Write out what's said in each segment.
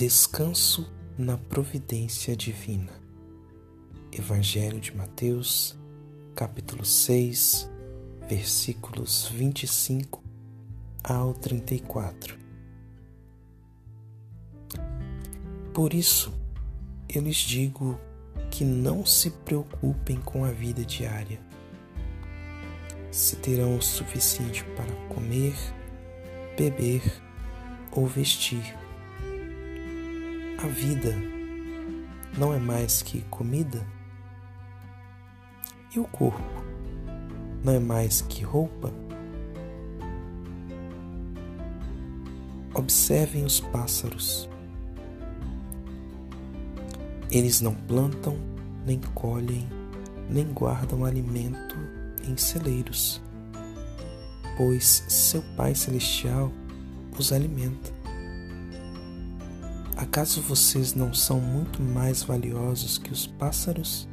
Descanso na providência divina. Evangelho de Mateus, capítulo 6, versículos 25 ao 34. Por isso, eu lhes digo que não se preocupem com a vida diária, se terão o suficiente para comer, beber ou vestir. A vida não é mais que comida? E o corpo não é mais que roupa? Observem os pássaros. Eles não plantam, nem colhem, nem guardam alimento em celeiros, pois seu Pai Celestial os alimenta. Acaso vocês não são muito mais valiosos que os pássaros?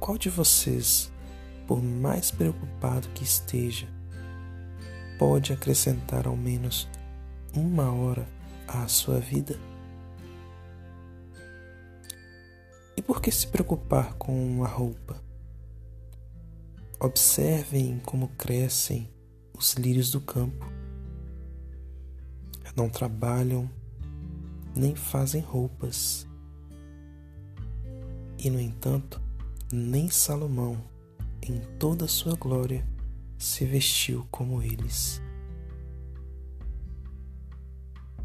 Qual de vocês, por mais preocupado que esteja, pode acrescentar ao menos uma hora à sua vida? E por que se preocupar com a roupa? Observem como crescem os lírios do campo. Não trabalham nem fazem roupas. E, no entanto, nem Salomão, em toda a sua glória, se vestiu como eles.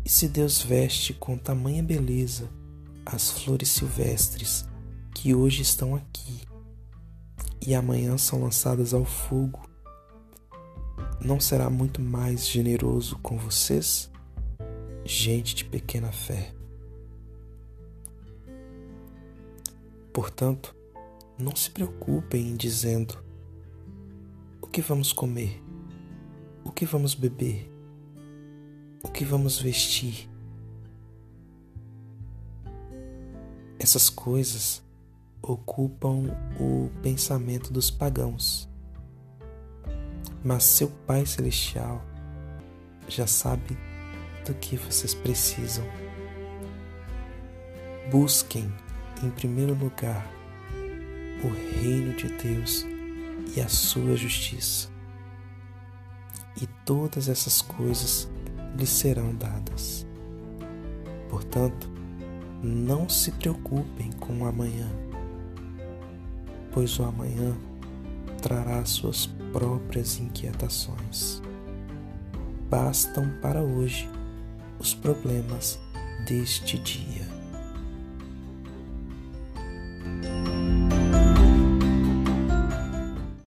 E se Deus veste com tamanha beleza as flores silvestres que hoje estão aqui e amanhã são lançadas ao fogo, não será muito mais generoso com vocês, gente de pequena fé? Portanto, não se preocupem em dizendo: o que vamos comer? O que vamos beber? O que vamos vestir? Essas coisas ocupam o pensamento dos pagãos. Mas seu Pai Celestial já sabe do que vocês precisam. Busquem, em primeiro lugar, o reino de Deus e a sua justiça, e todas essas coisas lhes serão dadas. Portanto, não se preocupem com o amanhã, pois o amanhã trará suas próprias inquietações. Bastam para hoje os problemas deste dia.